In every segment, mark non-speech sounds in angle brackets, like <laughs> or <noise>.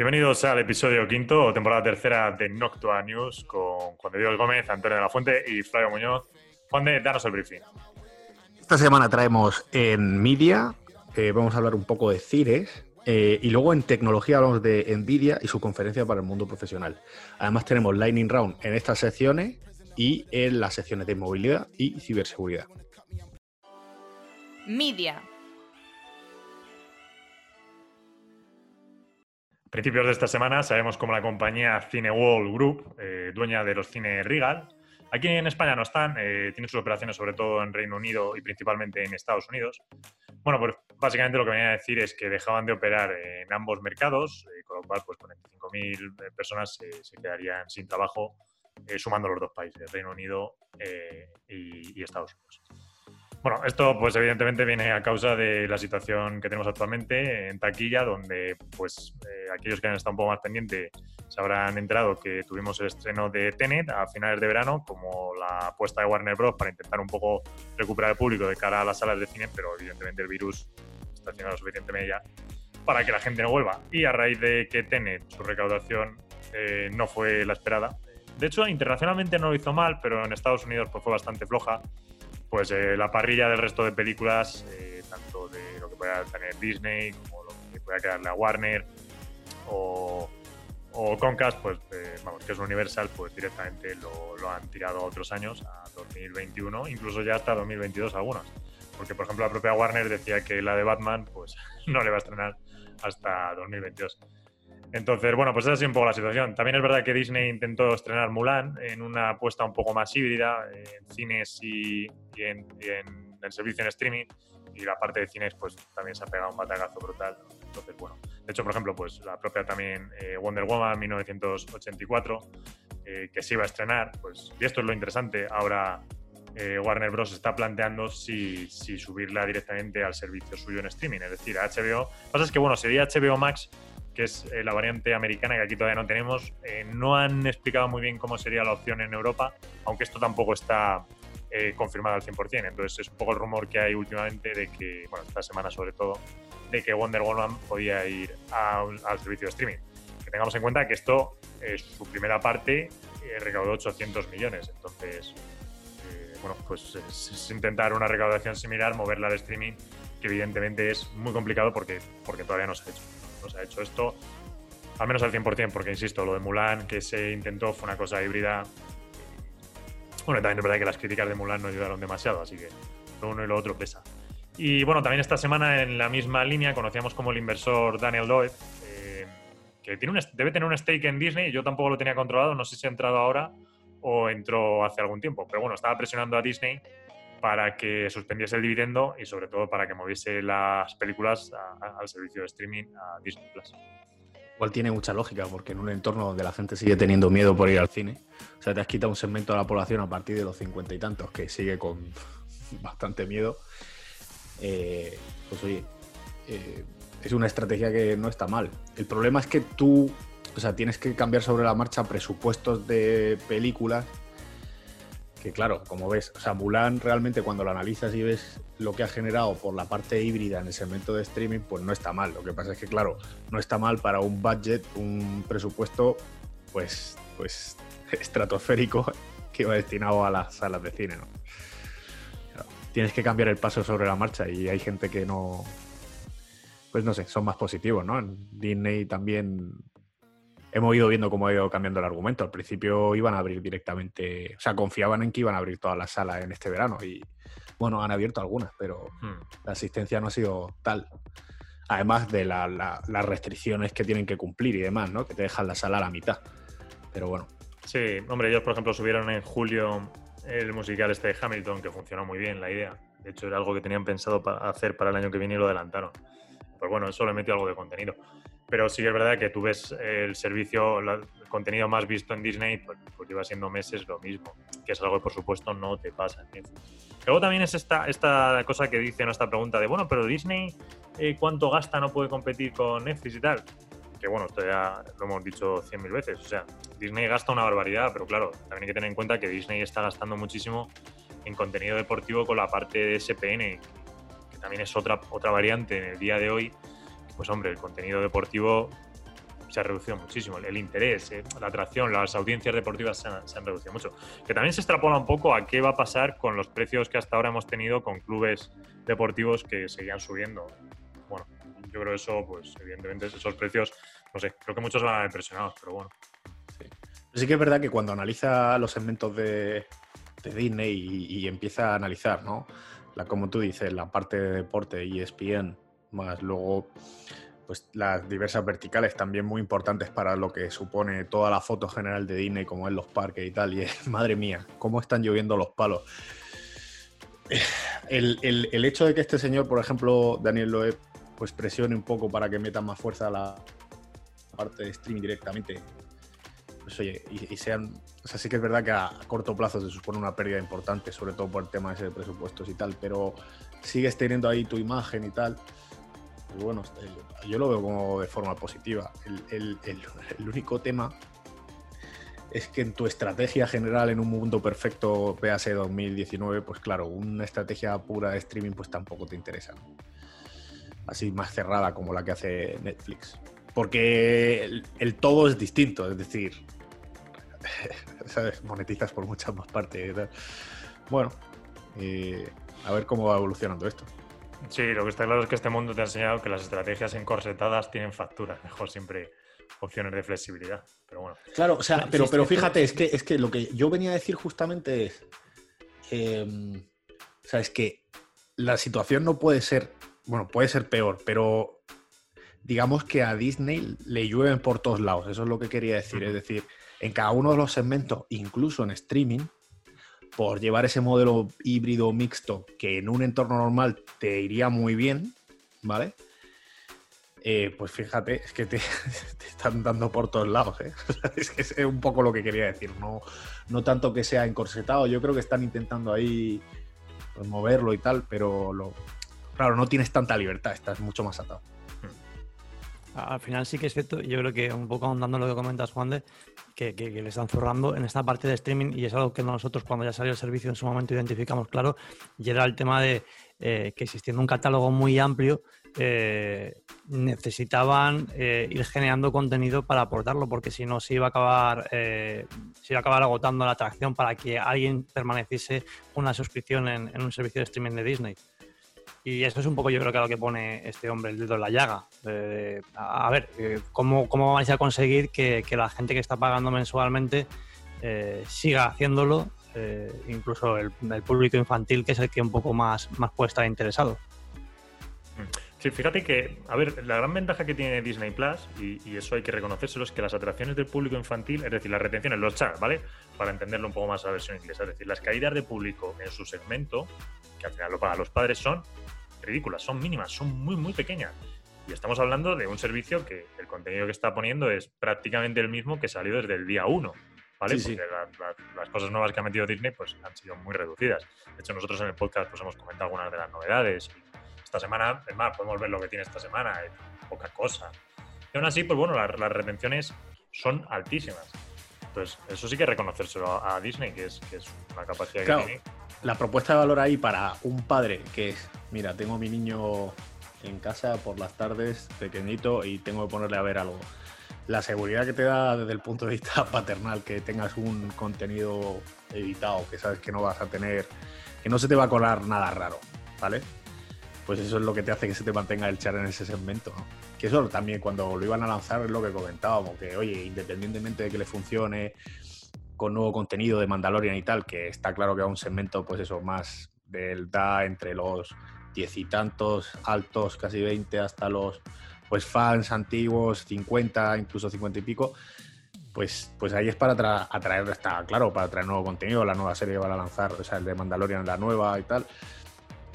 Bienvenidos al episodio quinto o temporada tercera de Noctua News con Juan de Dios Gómez, Antonio de la Fuente y Flavio Muñoz. Juan de, danos el briefing. Esta semana traemos en Media, eh, vamos a hablar un poco de CIRES eh, y luego en tecnología hablamos de Nvidia y su conferencia para el mundo profesional. Además tenemos Lightning Round en estas secciones y en las secciones de movilidad y ciberseguridad. Media. Principios de esta semana sabemos cómo la compañía Cineworld Group, eh, dueña de los cines Regal, aquí en España no están, eh, tiene sus operaciones sobre todo en Reino Unido y principalmente en Estados Unidos. Bueno, pues básicamente lo que venía a decir es que dejaban de operar en ambos mercados, eh, con lo cual pues 45.000 personas se quedarían sin trabajo sumando los dos países, Reino Unido y Estados Unidos. Bueno, esto pues evidentemente viene a causa de la situación que tenemos actualmente en taquilla, donde pues eh, aquellos que han estado un poco más pendientes se habrán enterado que tuvimos el estreno de Tenet a finales de verano, como la apuesta de Warner Bros. para intentar un poco recuperar el público de cara a las salas de cine, pero evidentemente el virus está haciendo lo suficiente media para que la gente no vuelva. Y a raíz de que Tenet, su recaudación eh, no fue la esperada. De hecho, internacionalmente no lo hizo mal, pero en Estados Unidos pues, fue bastante floja pues eh, la parrilla del resto de películas, eh, tanto de lo que pueda tener Disney como lo que pueda quedarle a Warner o, o Comcast, pues eh, vamos, que es Universal, pues directamente lo, lo, han tirado a otros años, a 2021, incluso ya hasta 2022 algunas. Porque, por ejemplo, la propia Warner decía que la de Batman, pues <laughs> no le va a estrenar hasta 2022. Entonces, bueno, pues esa es un poco la situación. También es verdad que Disney intentó estrenar Mulan en una apuesta un poco más híbrida en cines y, en, el servicio en streaming. Y la parte de cines, pues también se ha pegado un batagazo brutal. Entonces, bueno, de hecho, por ejemplo, pues la propia también eh, Wonder Woman 1984, eh, que se iba a estrenar, pues, y esto es lo interesante, ahora eh, Warner Bros. está planteando si, si, subirla directamente al servicio suyo en streaming, es decir, a HBO. Lo que pasa es que, bueno, sería HBO Max, que es eh, la variante americana que aquí todavía no tenemos. Eh, no han explicado muy bien cómo sería la opción en Europa, aunque esto tampoco está eh, confirmado al 100%. Entonces es un poco el rumor que hay últimamente de que, bueno, esta semana sobre todo, de que Wonder Woman podía ir al servicio de streaming. Que tengamos en cuenta que esto, es su primera parte, recaudó 800 millones. Entonces, bueno, pues es, intentar una recaudación similar, moverla al streaming, que evidentemente es muy complicado porque, porque todavía no se ha hecho se ha hecho esto, al menos al 100%, porque insisto, lo de Mulan que se intentó fue una cosa híbrida. Bueno, también es verdad que las críticas de Mulan no ayudaron demasiado, así que lo uno y lo otro pesa. Y bueno, también esta semana en la misma línea conocíamos como el inversor Daniel Lloyd, eh, que tiene un, debe tener un stake en Disney, yo tampoco lo tenía controlado, no sé si ha entrado ahora o entró hace algún tiempo, pero bueno, estaba presionando a Disney para que suspendiese el dividendo y sobre todo para que moviese las películas al servicio de streaming a Disney Plus. Igual tiene mucha lógica, porque en un entorno donde la gente sigue teniendo miedo por ir al cine, o sea, te has quitado un segmento de la población a partir de los cincuenta y tantos que sigue con <laughs> bastante miedo, eh, pues oye, eh, es una estrategia que no está mal. El problema es que tú, o sea, tienes que cambiar sobre la marcha presupuestos de películas que claro, como ves, o sea, Mulan realmente cuando lo analizas y ves lo que ha generado por la parte híbrida en el segmento de streaming, pues no está mal. Lo que pasa es que, claro, no está mal para un budget, un presupuesto, pues, pues <laughs> estratosférico <laughs> que va destinado a las salas de cine, ¿no? tienes que cambiar el paso sobre la marcha y hay gente que no, pues no sé, son más positivos, ¿no? En Disney también hemos ido viendo cómo ha ido cambiando el argumento. Al principio iban a abrir directamente, o sea, confiaban en que iban a abrir todas las salas en este verano y, bueno, han abierto algunas, pero hmm. la asistencia no ha sido tal. Además de las restricciones que tienen que cumplir y demás, ¿no? Que te dejan la sala a la mitad. Pero bueno. Sí, hombre, ellos, por ejemplo, subieron en julio el musical este de Hamilton, que funcionó muy bien la idea. De hecho, era algo que tenían pensado hacer para el año que viene y lo adelantaron. Pues bueno, eso le metió algo de contenido. Pero sí es verdad que tú ves el servicio, el contenido más visto en Disney, pues, pues lleva siendo meses lo mismo, que es algo que por supuesto no te pasa Luego también es esta, esta cosa que dice nuestra pregunta de, bueno, pero Disney, eh, ¿cuánto gasta? No puede competir con Netflix y tal. Que bueno, esto ya lo hemos dicho cien mil veces. O sea, Disney gasta una barbaridad, pero claro, también hay que tener en cuenta que Disney está gastando muchísimo en contenido deportivo con la parte de SPN, que también es otra, otra variante en el día de hoy. Pues hombre, el contenido deportivo se ha reducido muchísimo. El interés, eh, la atracción, las audiencias deportivas se han, reducido mucho. Que también se extrapola un poco a qué va a pasar con los precios que hasta ahora hemos tenido con clubes deportivos que seguían subiendo. Bueno, yo creo eso, pues evidentemente esos precios, no sé, creo que muchos van a ver presionados, pero bueno. Sí. que es verdad que cuando analiza los segmentos de, Disney y, empieza a analizar, ¿no? La, como tú dices, la parte de deporte y ESPN, más luego pues las diversas verticales también muy importantes para lo que supone toda la foto general de Disney, como en los parques y tal. Y es, <laughs> madre mía, cómo están lloviendo los palos. El, el, hecho de que este señor, por ejemplo, Daniel Loeb, pues presione un poco para que metan más fuerza a la parte de streaming directamente, pues oye, y, sean, o sea, sí que es verdad que a corto plazo se supone una pérdida importante, sobre todo por el tema ese de presupuestos y tal, pero sigues teniendo ahí tu imagen y tal. Pues bueno, yo lo veo como de forma positiva. El, único tema es que en tu estrategia general en un mundo perfecto, véase 2019, pues claro, una estrategia pura de streaming pues tampoco te interesa. Así más cerrada como la que hace Netflix. Porque el, todo es distinto, es decir, <laughs> ¿sabes? monetizas por muchas más partes. Bueno, eh, a ver cómo va evolucionando esto. Sí, lo que está claro es que este mundo te ha enseñado que las estrategias encorsetadas tienen facturas. Mejor siempre opciones de flexibilidad. Pero bueno. Claro, o sea, pero, pero fíjate, es que, es que lo que yo venía a decir justamente es. Em, o sea, es que la situación no puede ser. Bueno, puede ser peor, pero digamos que a Disney le llueven por todos lados. Eso es lo que quería decir. Es decir, en cada uno de los segmentos, incluso en streaming, por llevar ese modelo híbrido mixto que en un entorno normal te iría muy bien, ¿vale? Eh, pues fíjate, es que te, <laughs> están dando por todos lados, ¿eh? <laughs> es que es un poco lo que quería decir, no, no tanto que sea encorsetado, yo creo que están intentando ahí pues, moverlo y tal, pero claro, no tienes tanta libertad, estás mucho más atado. Al final sí que es cierto, yo creo que un poco ahondando lo que comentas, Juan, de que, le están zurrando en esta parte de streaming y es algo que nosotros cuando ya salió el servicio en su momento identificamos claro, y era el tema de eh, que existiendo un catálogo muy amplio, eh, necesitaban eh, ir generando contenido para aportarlo, porque si no se iba a acabar, se iba a acabar agotando la atracción para que alguien permaneciese una suscripción en un servicio de streaming de Disney. Y eso es un poco yo creo que lo que pone este hombre, el dedo en la llaga. a ver, eh, ¿cómo, ¿cómo vais a conseguir que, la gente que está pagando mensualmente eh, siga haciéndolo? Eh, incluso el, público infantil, que es el que un poco más, más puede estar interesado. Sí, fíjate que, a ver, la gran ventaja que tiene Disney Plus, y, eso hay que reconocérselo, es que las atracciones del público infantil, es decir, las retenciones, los chats, ¿vale? Para entenderlo un poco más a la versión inglesa, es decir, las caídas de público en su segmento, que al final lo pagan los padres, son ridículas, son mínimas, son muy, muy pequeñas. Y estamos hablando de un servicio que el contenido que está poniendo es prácticamente el mismo que salió desde el día 1. ¿vale? Porque las cosas nuevas que ha metido Disney pues, han sido muy reducidas. De hecho, nosotros en el podcast pues, hemos comentado algunas de las novedades. Esta semana, es más, podemos ver lo que tiene esta semana, poca cosa. Y aún así, pues bueno, las, retenciones son altísimas. Entonces, eso sí que reconocérselo a, Disney, que es, que es una capacidad que tiene la propuesta de valor ahí para un padre que es, mira, tengo a mi niño en casa por las tardes, pequeñito, y tengo que ponerle a ver algo. La seguridad que te da desde el punto de vista <laughs> paternal, que tengas un contenido editado, que sabes que no vas a tener, que no se te va a colar nada raro, ¿vale? Pues eso es lo que te hace que se te mantenga el char en ese segmento. Que eso también cuando lo iban a lanzar es lo que comentábamos, que oye, independientemente de que le funcione, con nuevo contenido de Mandalorian y tal, que está claro que va un segmento, pues eso, más del da entre los diez y tantos, altos, casi 20, hasta los pues fans antiguos, 50, incluso 50 y pico, pues, pues ahí es para atraer, está claro, para traer nuevo contenido, la nueva serie que van a lanzar, o sea, el de Mandalorian, la nueva y tal.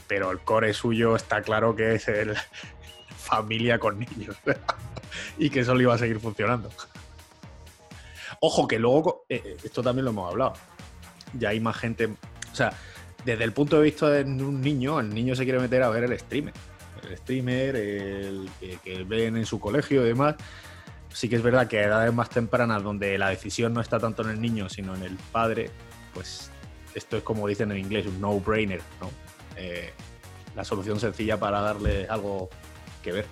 Pero el core suyo está claro que es el <laughs> familia con niños. <laughs> y que eso le iba a seguir funcionando. Ojo que luego, eh, eh, esto también lo hemos hablado, ya hay más gente, o sea, desde el punto de vista de un niño, el niño se quiere meter a ver el streamer. El streamer, el que, ven en su colegio y demás. Sí que es verdad que a edades más tempranas, donde la decisión no está tanto en el niño, sino en el padre, pues esto es como dicen en inglés, un no-brainer, ¿no? Eh, la solución sencilla para darle algo que ver.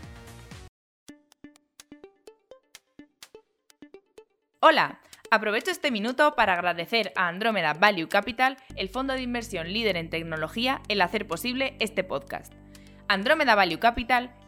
Hola, aprovecho este minuto para agradecer a Andromeda Value Capital, el fondo de inversión líder en tecnología, el hacer posible este podcast. Andromeda Value Capital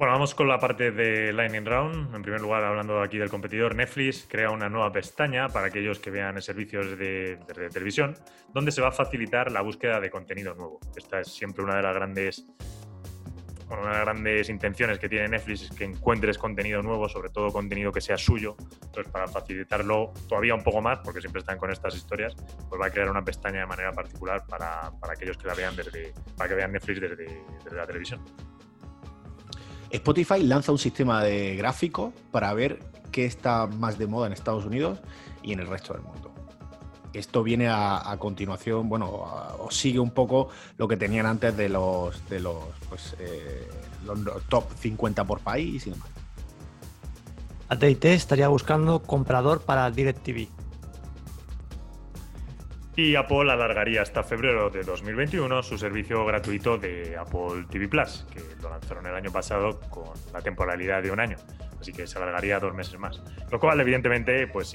Bueno, vamos con la parte de Lightning Round. En primer lugar, hablando aquí del competidor, Netflix crea una nueva pestaña para aquellos que vean servicios de, televisión, donde se va a facilitar la búsqueda de contenido nuevo. Esta es siempre una de las grandes una de las grandes intenciones que tiene Netflix es que encuentres contenido nuevo, sobre todo contenido que sea suyo. Entonces, para facilitarlo todavía un poco más, porque siempre están con estas historias, pues va a crear una pestaña de manera particular para, aquellos que la vean desde, para que vean Netflix desde la televisión. Spotify lanza un sistema de gráfico para ver qué está más de moda en Estados Unidos y en el resto del mundo. Esto viene a, continuación, bueno, o sigue un poco lo que tenían antes de los de los, pues, eh, los top 50 por país y demás. AT&T estaría buscando comprador para DirecTV. Y Apple alargaría hasta febrero de 2021 su servicio gratuito de Apple TV Plus, que lo lanzaron el año pasado con la temporalidad de un año. Así que se alargaría dos meses más. Lo cual, evidentemente, pues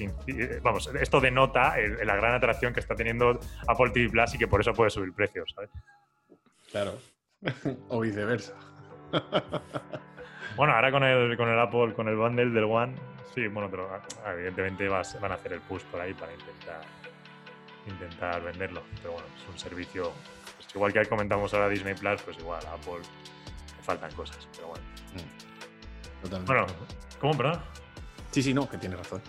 vamos, esto denota la gran atracción que está teniendo Apple TV Plus y que por eso puede subir precios, ¿sabes? Claro. <laughs> o viceversa. bueno, ahora con el, con el Apple, con el bundle del One, sí, bueno, pero ah, evidentemente van a hacer el push por ahí para intentar intentar venderlo. Pero bueno, es un servicio, pues igual que comentamos ahora Disney Plus, pues igual a Apple le faltan cosas, pero bueno. Mm. Bueno, ¿cómo, perdón? Sí, sí, no, que tiene razón.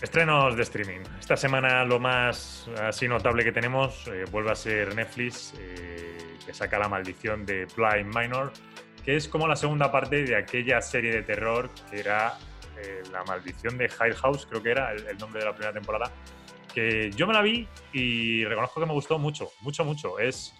Estrenos de streaming. Esta semana lo más así notable que tenemos eh, vuelve a ser Netflix, eh, que saca La maldición de Blind Minor, que es como la segunda parte de aquella serie de terror que era eh, La maldición de High House, creo que era el nombre de la primera temporada, que yo me la vi y reconozco que me gustó mucho, mucho, mucho. Es,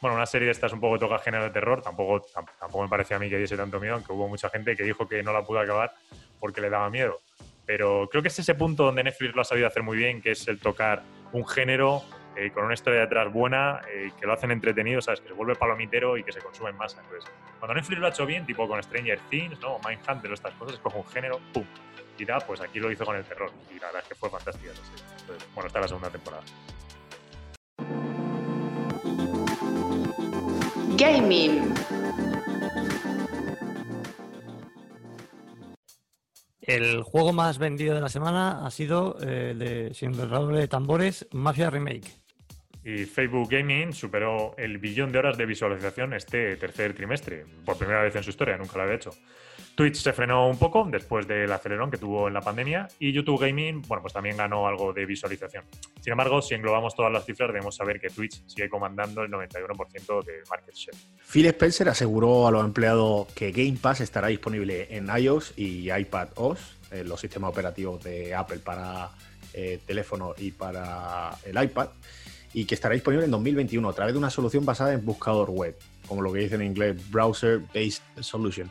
bueno, una serie de estas un poco toca género de terror, tampoco, tampoco me parecía a mí que diese tanto miedo, aunque hubo mucha gente que dijo que no la pudo acabar porque le daba miedo. Pero creo que es ese punto donde Netflix lo ha sabido hacer muy bien, que es el tocar un género eh, con una historia detrás buena, eh, que lo hacen entretenido, ¿sabes? Que se vuelve palomitero y que se consume en masa. Entonces, cuando Netflix lo ha hecho bien, tipo con Stranger Things, ¿no? Mindhunter o estas cosas, coge un género, ¡pum! Y da, pues aquí lo hizo con el terror. Y la verdad es que fue fantástica bueno, está la segunda temporada. Gaming. El juego más vendido de la semana ha sido eh, el de Sin de tambores, Mafia Remake. Y Facebook Gaming superó el billón de horas de visualización este tercer trimestre, por primera vez en su historia, nunca lo había hecho. Twitch se frenó un poco después del acelerón que tuvo en la pandemia y YouTube Gaming, bueno, pues también ganó algo de visualización. Sin embargo, si englobamos todas las cifras, debemos saber que Twitch sigue comandando el 91% del market share. Phil Spencer aseguró a los empleados que Game Pass estará disponible en iOS y iPad OS, los sistemas operativos de Apple para eh, teléfono y para el iPad y que estará disponible en 2021 a través de una solución basada en buscador web, como lo que dice en inglés Browser Based Solution,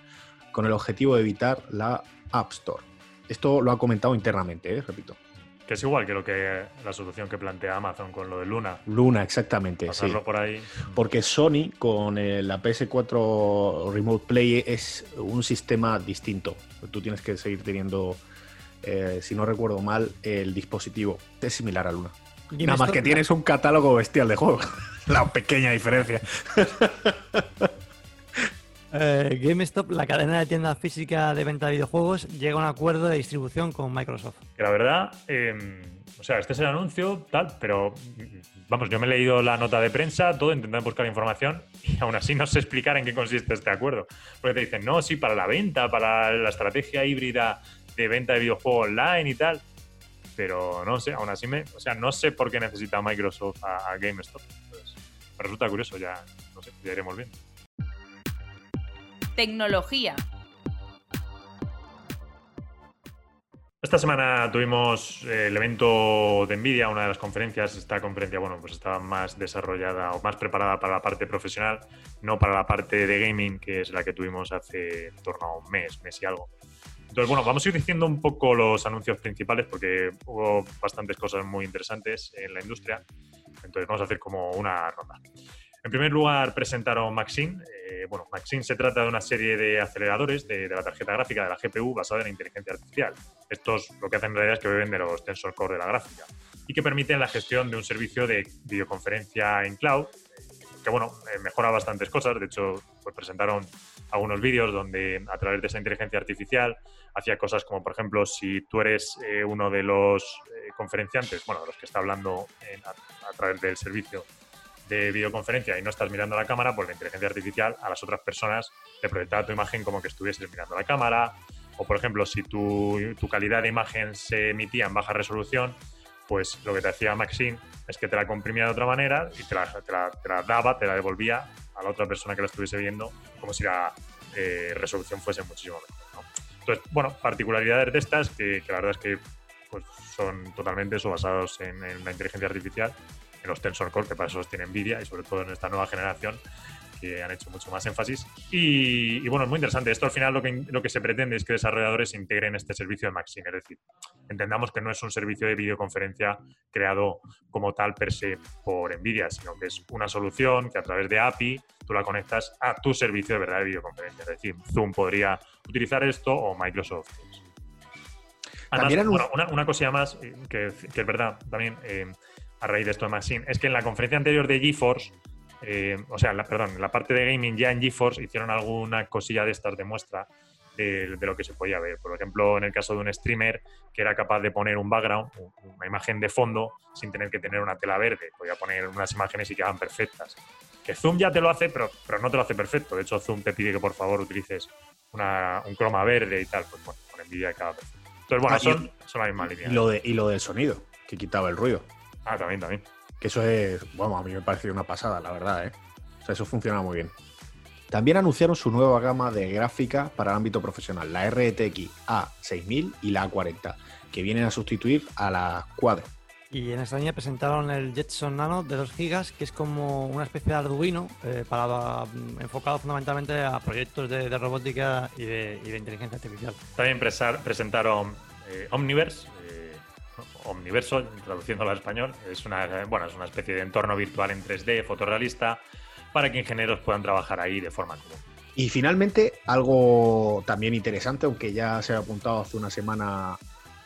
con el objetivo de evitar la App Store. Esto lo ha comentado internamente, ¿eh? repito. Que es igual que lo que la solución que plantea Amazon con lo de Luna. Luna, exactamente. Pasarlo por ahí. Porque Sony con la PS4 Remote Play es un sistema distinto. Tú tienes que seguir teniendo, eh, si no recuerdo mal, el dispositivo. Es similar a Luna. Nada más que tienes un catálogo bestial de juegos. <laughs> La pequeña diferencia. <laughs> Eh, GameStop, la cadena de tiendas física de venta de videojuegos, llega a un acuerdo de distribución con Microsoft. Que la verdad, em, o sea, este es el anuncio, tal, pero vamos, yo me he leído la nota de prensa, todo, intentando buscar información <laughs> y aún así no sé explicar en qué consiste este acuerdo. Porque te dicen, no, sí, para la venta, para la estrategia híbrida de venta de videojuegos online y tal. Pero no sé, aún así me. O sea, no sé por qué necesita Microsoft a, GameStop. me resulta curioso, ya, no sé, ya iremos viendo. Tecnología. Esta semana tuvimos eh, el evento de Nvidia, una de las conferencias. Esta conferencia, bueno, pues estaba más desarrollada o más preparada para la parte profesional, no para la parte de gaming, que es la que tuvimos hace en torno a un mes, mes y algo. Entonces, bueno, vamos a ir diciendo un poco los anuncios principales porque hubo bastantes cosas muy interesantes en la industria. Entonces, vamos a hacer como una ronda. En primer lugar, presentaron Maxine. Eh, bueno, Maxine se trata de una serie de aceleradores de, la tarjeta gráfica de la GPU basada en la inteligencia artificial. Estos lo que hacen en realidad es que beben de los tensor core de la gráfica y que permiten la gestión de un servicio de videoconferencia en cloud que bueno, eh, mejora bastantes cosas. De hecho, pues presentaron algunos vídeos donde a través de esa inteligencia artificial hacía cosas como, por ejemplo, si tú eres eh, uno de los eh, conferenciantes, bueno, los que está hablando a, través del servicio de videoconferencia y no estás mirando la cámara, pues la inteligencia artificial a las otras personas te proyectaba tu imagen como que estuvieses mirando la cámara. O, por ejemplo, si tu, tu calidad de imagen se emitía en baja resolución, pues lo que te hacía Maxine es que te la comprimía de otra manera y te la, daba, te la devolvía a la otra persona que la estuviese viendo, como si la eh, resolución fuese muchísimo mejor. Entonces, bueno, particularidades de estas que, la verdad es que pues, son totalmente eso, basados en, la inteligencia artificial, en los Tensor Core, que para eso tiene Nvidia y sobre todo en esta nueva generación que han hecho mucho más énfasis. Y, bueno, es muy interesante. Esto al final lo que, lo que se pretende es que desarrolladores integren este servicio de Maxine. Es decir, entendamos que no es un servicio de videoconferencia creado como tal per se por NVIDIA, sino que es una solución que a través de API tú la conectas a tu servicio de verdad de videoconferencia. Es decir, Zoom podría utilizar esto o Microsoft Además, bueno, una, una, cosilla más eh, que, es verdad también eh, a raíz de esto de Maxine, es que en la conferencia anterior de GeForce eh, o sea, la, perdón, en la parte de gaming ya en GeForce hicieron alguna cosilla de estas de muestra de, lo que se podía ver. Por ejemplo, en el caso de un streamer que era capaz de poner un background, una imagen de fondo, sin tener que tener una tela verde. Podía poner unas imágenes y quedaban perfectas. Que Zoom ya te lo hace, pero, pero no te lo hace perfecto. De hecho, Zoom te pide que por favor utilices un croma verde y tal. Pues bueno, con Nvidia queda perfecto. Entonces, bueno, ah, son, la misma línea. Y lo, de, y lo del sonido, que quitaba el ruido. Ah, también, también. Que eso es, bueno, a mí me pareció una pasada, la verdad, ¿eh? O sea, eso funciona muy bien. También anunciaron su nueva gama de gráfica para el ámbito profesional, la RTX A6000 y la A40, que vienen a sustituir a la Quadro. Y en esta línea presentaron el Jetson Nano de 2 GB, que es como una especie de Arduino eh, para, mm, enfocado fundamentalmente a proyectos de, robótica y de, inteligencia artificial. También presentaron eh, Omniverse, Omniverso, traduciéndolo al español, es una, bueno, es una especie de entorno virtual en 3D, fotorrealista, para que ingenieros puedan trabajar ahí de forma común. Y finalmente, algo también interesante, aunque ya se ha apuntado hace una semana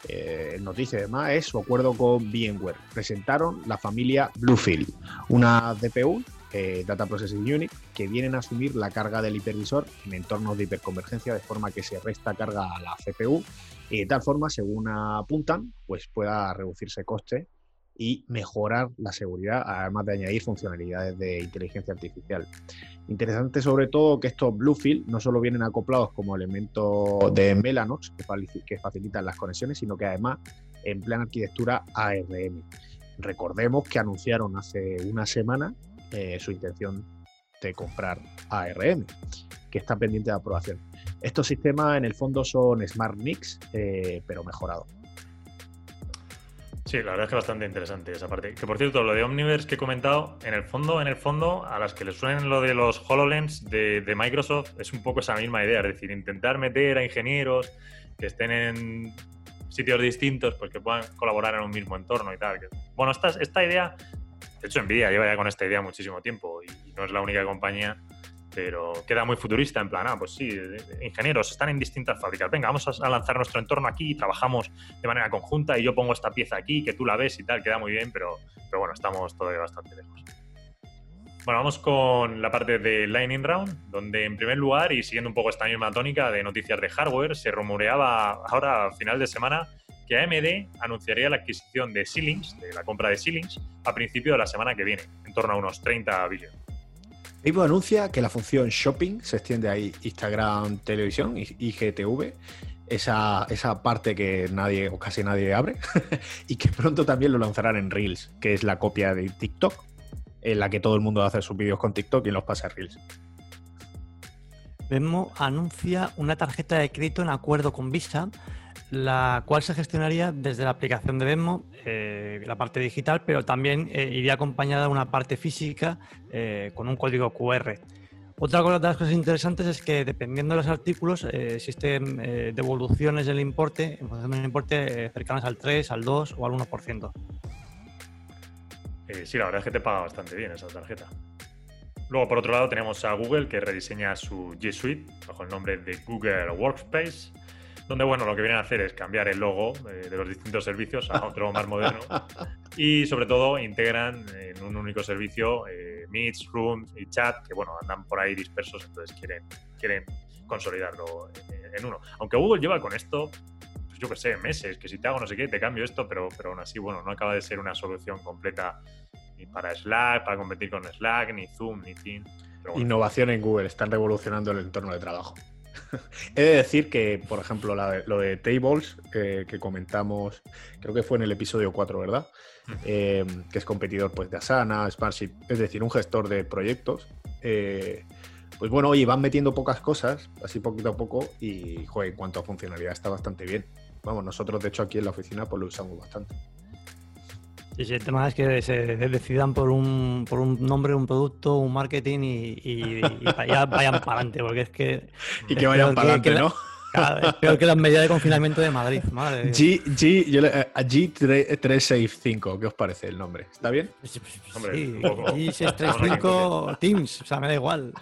eh, en noticias y demás, es su acuerdo con VMware. Presentaron la familia Bluefield, una DPU, eh, Data Processing Unit, que vienen a asumir la carga del hipervisor en entornos de hiperconvergencia, de forma que se resta carga a la CPU y de tal forma, según apuntan, pues pueda reducirse coste y mejorar la seguridad, además de añadir funcionalidades de inteligencia artificial. Interesante sobre todo que estos Bluefield no solo vienen acoplados como elemento de Mellanox, que facilitan las conexiones, sino que además emplean arquitectura ARM. Recordemos que anunciaron hace una semana eh, su intención de comprar ARM, que está pendiente de aprobación. Estos sistemas en el fondo son Smart Mix, eh, pero mejorados. Sí, la verdad es que bastante interesante esa parte. Que por cierto, lo de Omniverse que he comentado, en el fondo, en el fondo, a las que les suenen lo de los HoloLens de, de, Microsoft, es un poco esa misma idea, es decir, intentar meter a ingenieros que estén en sitios distintos, pues que puedan colaborar en un mismo entorno y tal. Bueno, esta, esta idea, de hecho, Nvidia lleva ya con esta idea muchísimo tiempo y no es la única compañía pero queda muy futurista, en plan, ah, pues sí, ingenieros están en distintas fábricas, venga, vamos a lanzar nuestro entorno aquí, y trabajamos de manera conjunta y yo pongo esta pieza aquí, que tú la ves y tal, queda muy bien, pero, pero bueno, estamos todavía bastante lejos. Bueno, vamos con la parte de Lightning Round, donde en primer lugar, y siguiendo un poco esta misma tónica de noticias de hardware, se rumoreaba ahora a final de semana que AMD anunciaría la adquisición de Ceilings, de la compra de Ceilings, a principio de la semana que viene, en torno a unos 30 billones. Facebook anuncia que la función Shopping se extiende a Instagram Televisión y IGTV, esa, esa parte que nadie o casi nadie abre, <laughs> y que pronto también lo lanzarán en Reels, que es la copia de TikTok, en la que todo el mundo hace sus vídeos con TikTok y los pasa a Reels. Venmo anuncia una tarjeta de crédito en acuerdo con Visa, la cual se gestionaría desde la aplicación de Venmo, eh, la parte digital, pero también eh, iría acompañada de una parte física eh, con un código QR. Otra cosa de las cosas interesantes es que dependiendo de los artículos existen devoluciones del importe en función del importe cercanas al 3, al 2 o al 1%. Eh, sí, la verdad es que te paga bastante bien esa tarjeta. Luego, por otro lado, tenemos a Google que rediseña su G Suite bajo el nombre de Google Workspace, donde, bueno, lo que vienen a hacer es cambiar el logo eh, de los distintos servicios a otro más moderno <laughs> y, sobre todo, integran en un único servicio eh, Meets, Rooms y Chat, que, bueno, andan por ahí dispersos, entonces quieren, quieren consolidarlo en uno. Aunque Google lleva con esto pues yo qué sé, meses, que si te hago no sé qué, te cambio esto, pero, pero aún así, bueno, no acaba de ser una solución completa ni para Slack, para competir con Slack, ni Zoom, ni Team. Innovación en Google, están revolucionando el entorno de trabajo. He de decir que, por ejemplo, lo de Tables, que comentamos, creo que fue en el episodio 4, ¿verdad? Eh, que es competidor pues, de Asana, Smartsheet, es decir, un gestor de proyectos. Eh, pues bueno, oye, van metiendo pocas cosas, así poquito a poco, y joder, en cuanto a funcionalidad está bastante bien. Vamos, nosotros de hecho aquí en la oficina pues lo usamos bastante. Sí, el tema es que se decidan por un, por un nombre, un producto, un marketing y, vayan, para adelante, porque es que... <laughs> Y que vayan para adelante, ¿no? Es peor que las medidas de confinamiento de Madrid. Madre G, G, yo eh, G365, ¿qué os parece el nombre? ¿Está bien? Sí, G635 Teams, o sea, me da igual.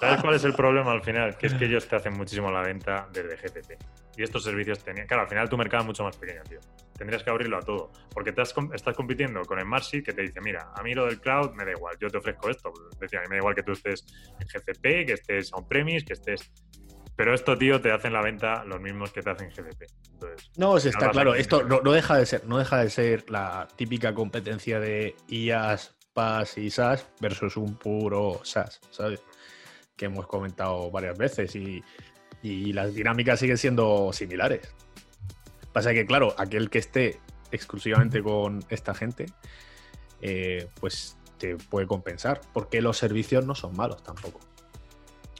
¿Sabes cuál es el problema al final? Que es que ellos te hacen muchísimo la venta desde GTT. Y estos servicios tenían. Claro, al final tu mercado es mucho más pequeño, tío. Tendrías que abrirlo a todo. Porque te estás compitiendo con el Marcy que te dice: Mira, a mí lo del cloud me da igual, yo te ofrezco esto. Decía, a mí me da igual que tú estés en GCP, que estés on-premise, que estés pero esto, tío, te hacen la venta los mismos que te hacen GDP. no, está claro. Esto no, deja de ser, no deja de ser la típica competencia de IaaS, PaaS y SaaS versus un puro SaaS, ¿sabes? Que hemos comentado varias veces y, las dinámicas siguen siendo similares. Pasa que, claro, aquel que esté exclusivamente con esta gente, eh, pues te puede compensar, porque los servicios no son malos tampoco.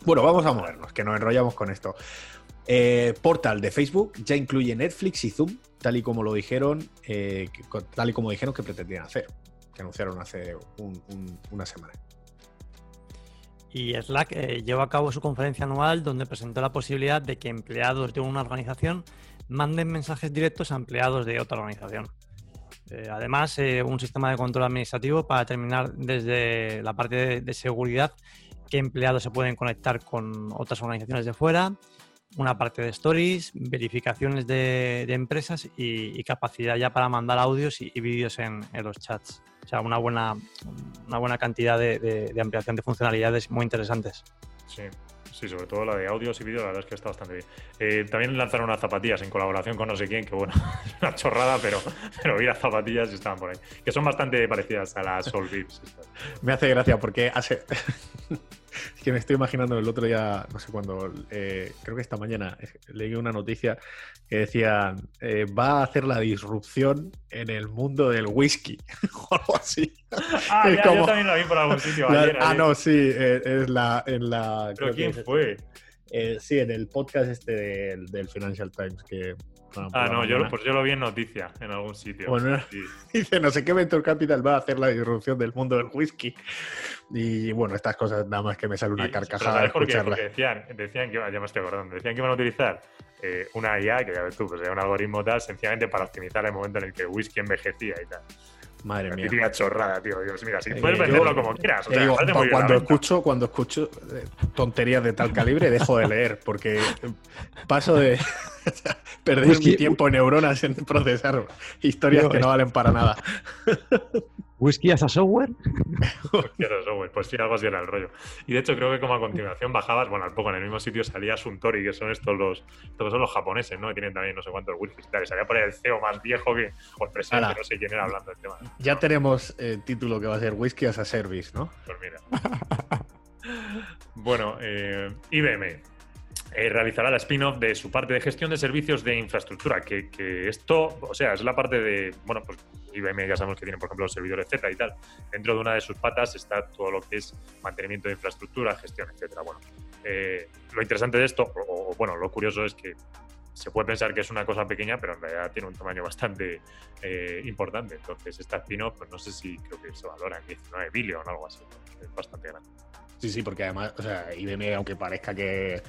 Bueno, vamos a movernos, que nos enrollamos con esto. Eh, portal de Facebook ya incluye Netflix y Zoom, tal y como lo dijeron, eh, tal y como dijeron que pretendían hacer, que anunciaron hace una semana. Y Slack eh, llevó a cabo su conferencia anual donde presentó la posibilidad de que empleados de una organización manden mensajes directos a empleados de otra organización. además, un sistema de control administrativo para terminar desde la parte de seguridad qué empleados se pueden conectar con otras organizaciones de fuera, una parte de stories, verificaciones de, empresas y, capacidad ya para mandar audios y, vídeos en, los chats. O sea, una buena, una buena cantidad de, ampliación de funcionalidades muy interesantes. Sí. Sí, sobre todo la de audios y vídeos, la verdad es que está bastante bien. Eh, también lanzaron unas zapatillas en colaboración con no sé quién, que bueno, <laughs> es una chorrada, pero, pero vi las zapatillas y estaban por ahí. Que son bastante parecidas a las Soul Vips. Me hace gracia porque hace, <laughs> <laughs> Es que me estoy imaginando el otro día, no sé cuándo, eh, creo que esta mañana leí una noticia que decía, eh, va a hacer la disrupción en el mundo del whisky <laughs> o algo así. Ah, yo también la vi por algún sitio ayer. Ah, no, sí, eh, es la, en la... ¿Pero quién fue? sí, en el podcast este del, del Financial Times que ah, no, yo, pues yo lo vi en noticia en algún sitio. Bueno, <laughs> dice, no sé qué Venture Capital va a hacer la disrupción del mundo del whisky. Y bueno, estas cosas nada más que me sale una carcajada. ¿sabes por qué? Porque decían, decían que, ya me estoy acordando, decían que iban a utilizar eh, una IA, que ya ves tú, pues un algoritmo tal, sencillamente para optimizar el momento en el que el whisky envejecía y tal. Madre mía. Típica chorrada, tío. Dios, mira, si eh, puedes venderlo como quieras. O sea, cuando, escucho, cuando escucho eh, tonterías de tal calibre, dejo de leer, porque paso de <laughs> perder mi tiempo en neuronas en procesar historias que no valen para nada. <laughs> ¿Whisky as a software? <laughs> Whisky as a software, pues sí, algo así era el rollo. Y de hecho creo que como a continuación bajabas, bueno, al poco en el mismo sitio salía Suntory, que son estos los, estos son los japoneses, ¿no? Que tienen también no sé cuántos whiskies y tal. Y salía por ahí el CEO más viejo que, o el presidente, Ala. no sé quién era hablando del tema. Ya tenemos el título que va a ser Whisky as a Service, ¿no? Pues mira. <laughs> bueno, eh, IBM eh, realizará la spin-off de su parte de gestión de servicios de infraestructura, que, que esto, o sea, es la parte de, bueno, pues IBM ya sabemos que tiene, por ejemplo, los servidores Z y tal. Dentro de una de sus patas está todo lo que es mantenimiento de infraestructura, gestión, etcétera. Bueno, eh, lo interesante de esto, o, o, bueno, lo curioso es que se puede pensar que es una cosa pequeña, pero en realidad tiene un tamaño bastante eh, importante. Entonces, esta spin-off, pues no sé si creo que se valora en 19 billion o algo así. ¿no? Es bastante grande. Sí, sí, porque además, o sea, IBM, aunque parezca que,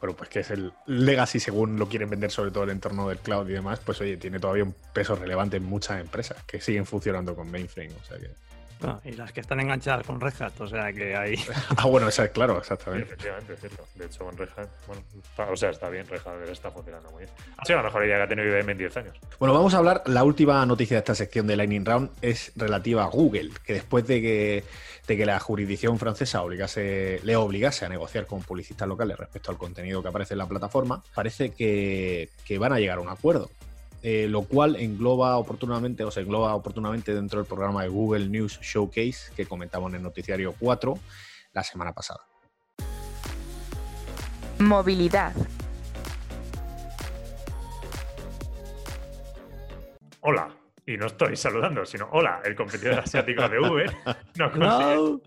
bueno, pues que es el legacy según lo quieren vender, sobre todo el entorno del cloud y demás, pues oye, tiene todavía un peso relevante en muchas empresas que siguen funcionando con mainframe, o sea que... Bueno, y las que están enganchadas con Red Hat, o sea que ahí... <laughs> ah, bueno, esa claro, Sí, exactamente. efectivamente, es cierto. De hecho, con Red Hat, bueno, está- o sea, está bien, Red Hat está funcionando muy bien. Ha sido la mejor idea que ha tenido IBM en 10 años. Bueno, vamos a hablar, la última noticia de esta sección de Lightning Round es relativa a Google, que después de que, de que la jurisdicción francesa obligase, le obligase a negociar con publicistas locales respecto al contenido que aparece en la plataforma, parece que, que van a llegar a un acuerdo. Eh, lo cual engloba oportunamente, o se engloba oportunamente dentro del programa de Google News Showcase que comentamos en el noticiario 4 la semana pasada. Movilidad. Hola. Y no estoy saludando, sino hola, el competidor asiático de Uber no <laughs> consigue, No.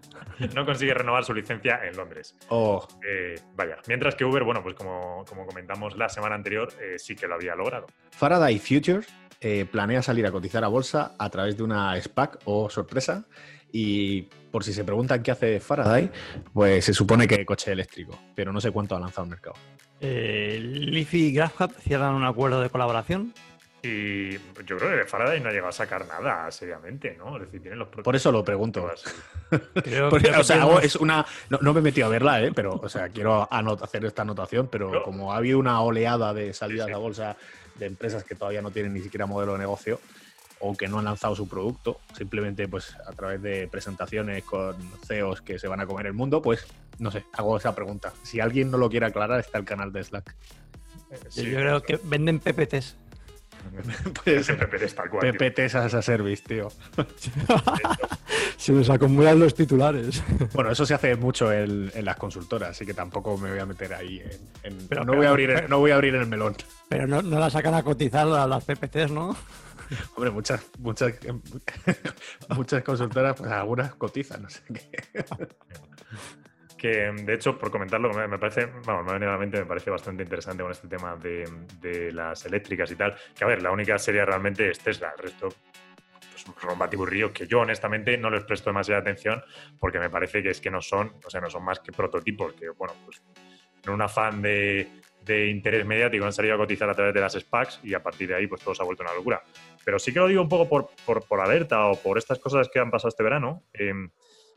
no consigue renovar su licencia en Londres. Oh, Eh, vaya, mientras que Uber, bueno, pues como, como comentamos la semana anterior, eh, sí que lo había logrado. Faraday Futures eh, planea salir a cotizar a bolsa a través de una SPAC o sorpresa. Y por si se preguntan qué hace Faraday, pues se supone que coche eléctrico, pero no sé cuánto ha lanzado al mercado. Eh, Leaf y GraphHub cierran un acuerdo de colaboración. Y yo creo que Faraday no ha llegado a sacar nada seriamente, ¿no? Es decir, tienen los Por eso lo pregunto. <laughs> Creo, Porque, creo que o sea, hago- es una. No, no me he metido a verla, ¿eh? pero, o sea, quiero anot- hacer esta anotación, pero No. como ha habido una oleada de salidas Sí, sí. a bolsa de empresas que todavía no tienen ni siquiera modelo de negocio o que no han lanzado su producto, simplemente pues a través de presentaciones con CEOs que se van a comer el mundo, pues no sé, hago esa pregunta. Si alguien no lo quiere aclarar, está el canal de Slack. yo, yo creo que venden PPTs. <laughs> PPTs tal cual. tío. PPTs as a service, tío. <laughs> Se nos acumulan los titulares. Bueno, eso se hace mucho en, en las consultoras, así que tampoco me voy a meter ahí en. en- Pero- no, pero- voy a abrir, pero- no voy a abrir el melón. Pero no, no la sacan a cotizar a las PPTs, ¿no? <laughs> Hombre, muchas, muchas, muchas consultoras, pues algunas cotizan, no sé qué. De hecho, por comentarlo, me, parece, vamos, mente, me parece bastante interesante con este tema de, de las eléctricas y tal. Que a ver, la única serie realmente es Tesla, el resto pues, batiburrillos que yo honestamente no les presto demasiada atención porque me parece que es que no son, o sea, no son más que prototipos que, bueno, pues en un afán de, de interés mediático han salido a cotizar a través de las SPACs y a partir de ahí pues todo se ha vuelto una locura. Pero sí que lo digo un poco por, por, por alerta o por estas cosas que han pasado este verano. Em,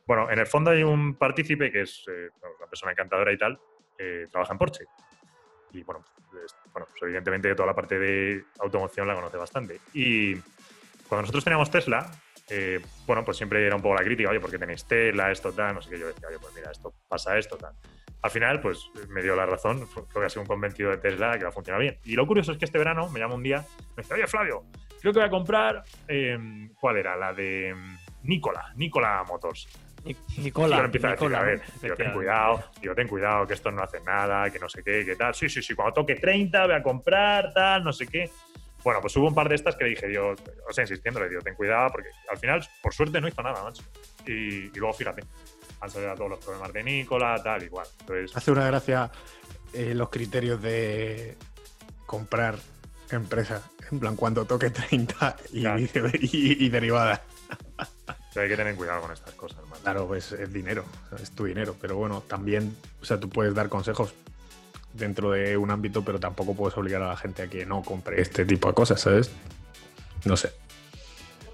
bueno, en el fondo hay un partícipe que es eh, una persona encantadora y tal, eh, trabaja en Porsche. Y bueno, pues, bueno, pues evidentemente toda la parte de automoción la conoce bastante. Y cuando nosotros teníamos Tesla, eh, bueno, pues siempre era un poco la crítica, oye, ¿por qué tenéis Tesla, esto, tal? No sé qué. Yo decía, oye, pues mira, esto pasa esto, tal. Al final, pues me dio la razón, creo que ha sido un convencido de Tesla que va a funcionar bien. Y lo curioso es que este verano me llama un día, me dice, oye, Flavio, creo que voy a comprar, eh, ¿cuál era? La de mm, Nicola, Nicola Motors. Ni- Y Nicola. yo le empiezo a decir, Nicola, a ver, digo, ten cuidado, digo, ten cuidado, que estos no hacen nada, que no sé qué, que tal. Sí, sí, sí, cuando toque 30 voy a comprar, tal, no sé qué. Bueno, pues hubo un par de estas que le dije, yo, o sea, insistiendo, le digo, ten cuidado, porque al final, por suerte, no hizo nada, macho. Y, y luego, fíjate, han salido todos los problemas de Nicola, tal, igual. Entonces, Hace una gracia eh, los criterios de comprar empresas, en plan, cuando toque 30 y, Claro. y, y derivadas. o sea, hay que tener cuidado con estas cosas. Claro, pues es dinero, es tu dinero, pero bueno, también, o sea, tú puedes dar consejos dentro de un ámbito, pero tampoco puedes obligar a la gente a que no compre este tipo de cosas, ¿sabes? No sé.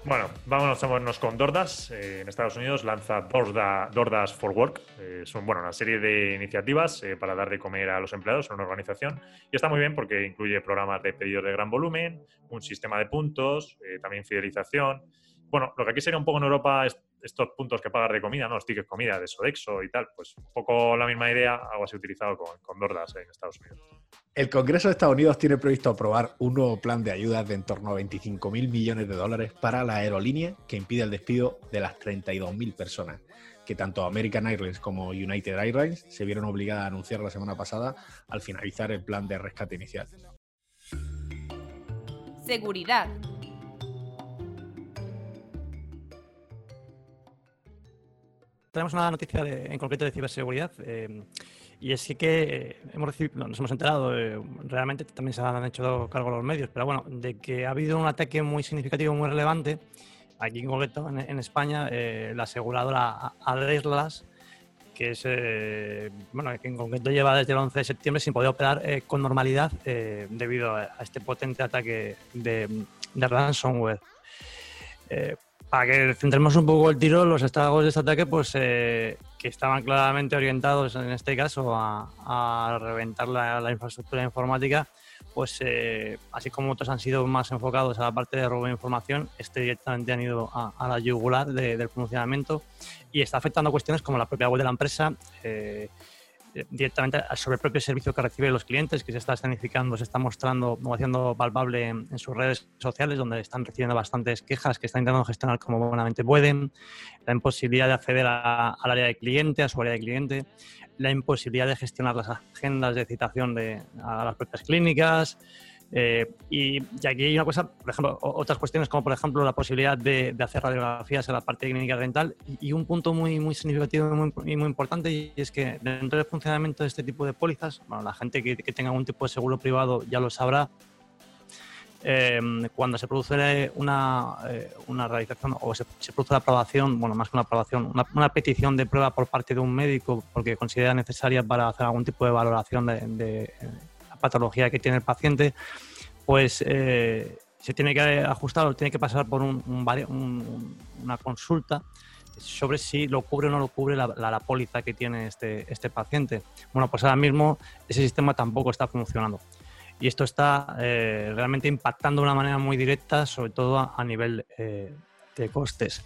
Bueno, vámonos a con DoorDash. Eh, en Estados Unidos lanza Doorda- DoorDash for Work. Eh, son bueno, una serie de iniciativas eh, para dar de comer a los empleados en una organización. Y está muy bien porque incluye programas de pedidos de gran volumen, un sistema de puntos, eh, también fidelización. bueno, lo que aquí sería un poco en Europa estos puntos que pagas de comida, ¿no? Los tickets comida de Sodexo y tal, pues un poco la misma idea, algo así utilizado con, con Dordas en Estados Unidos. El Congreso de Estados Unidos tiene previsto aprobar un nuevo plan de ayudas de en torno a 25 mil millones de dólares para la aerolínea que impide el despido de las 32.000 personas que tanto American Airlines como United Airlines se vieron obligadas a anunciar la semana pasada al finalizar el plan de rescate inicial. Seguridad. Tenemos una noticia en concreto de ciberseguridad. Eh, y es que eh, hemos recibido, nos hemos enterado, eh, realmente también se han hecho cargo los medios, pero bueno, de que ha habido un ataque muy significativo, muy relevante, aquí en concreto en, España, la aseguradora Adeslas, que es, bueno, que en concreto lleva desde el 11 de septiembre sin poder operar con normalidad debido a, este potente ataque de ransomware para que centremos un poco el tiro, los estragos de este ataque, pues eh, que estaban claramente orientados en este caso a, reventar la, infraestructura informática, pues eh, así como otros han sido más enfocados a la parte de robo de información, este directamente han ido a, la yugular del funcionamiento y está afectando cuestiones como la propia web de la empresa. Eh, directamente sobre el propio servicio que reciben los clientes, que se está escenificando, se está mostrando o haciendo palpable en, sus redes sociales, donde están recibiendo bastantes quejas que están intentando gestionar como buenamente pueden, la imposibilidad de acceder al área de cliente, a su área de cliente, la imposibilidad de gestionar las agendas de citación de, a las propias clínicas, eh, y, aquí hay una cosa, por ejemplo, otras cuestiones como por ejemplo la posibilidad de, hacer radiografías en la parte clínica dental. Y, un punto muy, muy significativo y muy, importante y es que dentro del funcionamiento de este tipo de pólizas, bueno, la gente que, tenga algún tipo de seguro privado ya lo sabrá, em, cuando se produce una, eh, una realización o se, produce la aprobación, bueno, más que una aprobación, una, petición de prueba por parte de un médico porque considera necesaria para hacer algún tipo de valoración de patología que tiene el paciente, pues eh, se tiene que ajustar o tiene que pasar por una consulta sobre si lo cubre o no lo cubre la, póliza que tiene este, este paciente. Bueno, pues ahora mismo ese sistema tampoco está funcionando. Y esto está eh, realmente impactando de una manera muy directa, sobre todo a, nivel eh, de costes.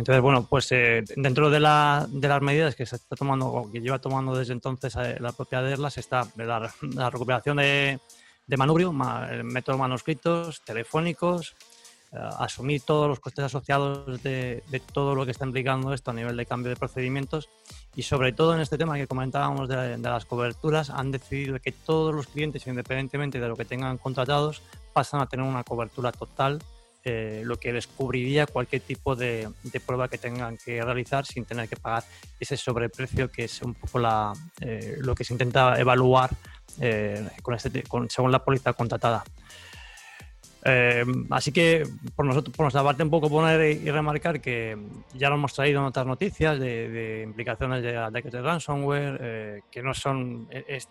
Entonces, bueno, pues dentro de, las medidas que se está tomando, o que lleva tomando desde entonces la propia DERLAS, está la recuperación de, de manubrio, métodos manuscritos, telefónicos, eh, asumir todos los costes asociados de, todo lo que está implicando esto a nivel de cambio de procedimientos. Y sobre todo en este tema que comentábamos de, las coberturas, han decidido que todos los clientes, independientemente de lo que tengan contratados, pasan a tener una cobertura total, eh, lo que descubriría cualquier tipo de, prueba que tengan que realizar sin tener que pagar ese sobreprecio que es un poco la, eh, lo que se intenta evaluar eh, con este, según la póliza contratada. Eh, así que por, nosotros, por nuestra parte un poco poner y remarcar que ya lo hemos traído en otras noticias de, implicaciones de ataques de ransomware, eh, que no son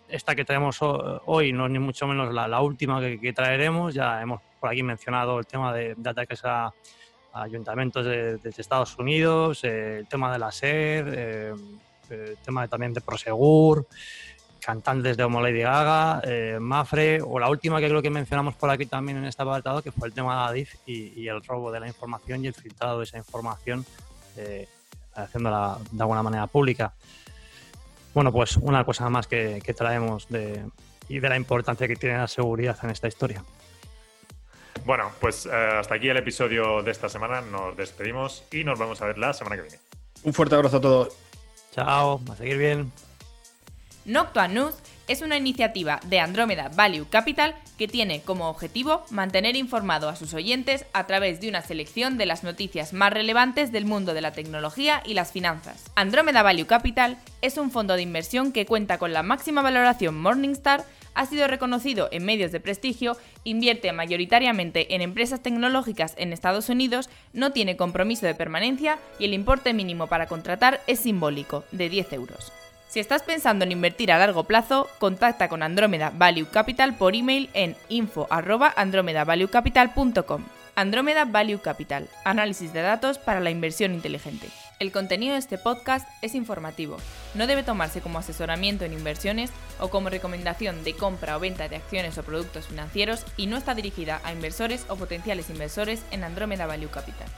esta que traemos hoy, no ni mucho menos la, última que, traeremos. Ya hemos por aquí mencionado el tema de, ataques a, ayuntamientos de, Estados Unidos, el tema de la SER, el tema también de Prosegur cantantes de Homo Lady Gaga, eh, Mafre, o la última que creo que mencionamos por aquí también en este apartado, que fue el tema de Adif y, el robo de la información y el filtrado de esa información, eh, haciéndola de alguna manera pública. Bueno, pues una cosa más que, traemos de, y de la importancia que tiene la seguridad en esta historia. Bueno, pues eh, hasta aquí el episodio de esta semana. Nos despedimos y nos vamos a ver la semana que viene. Un fuerte abrazo a todos. Chao, a seguir bien. Noctua News es una iniciativa de Andrómeda Value Capital que tiene como objetivo mantener informado a sus oyentes a través de una selección de las noticias más relevantes del mundo de la tecnología y las finanzas. Andrómeda Value Capital es un fondo de inversión que cuenta con la máxima valoración Morningstar, ha sido reconocido en medios de prestigio, invierte mayoritariamente en empresas tecnológicas en Estados Unidos, no tiene compromiso de permanencia y el importe mínimo para contratar es simbólico, de 10 euros. Si estás pensando en invertir a largo plazo, contacta con Andrómeda Value Capital por email en info@andromedavaluecapital.com. Andrómeda Value Capital, análisis de datos para la inversión inteligente. El contenido de este podcast es informativo. No debe tomarse como asesoramiento en inversiones o como recomendación de compra o venta de acciones o productos financieros y no está dirigida a inversores o potenciales inversores en Andrómeda Value Capital.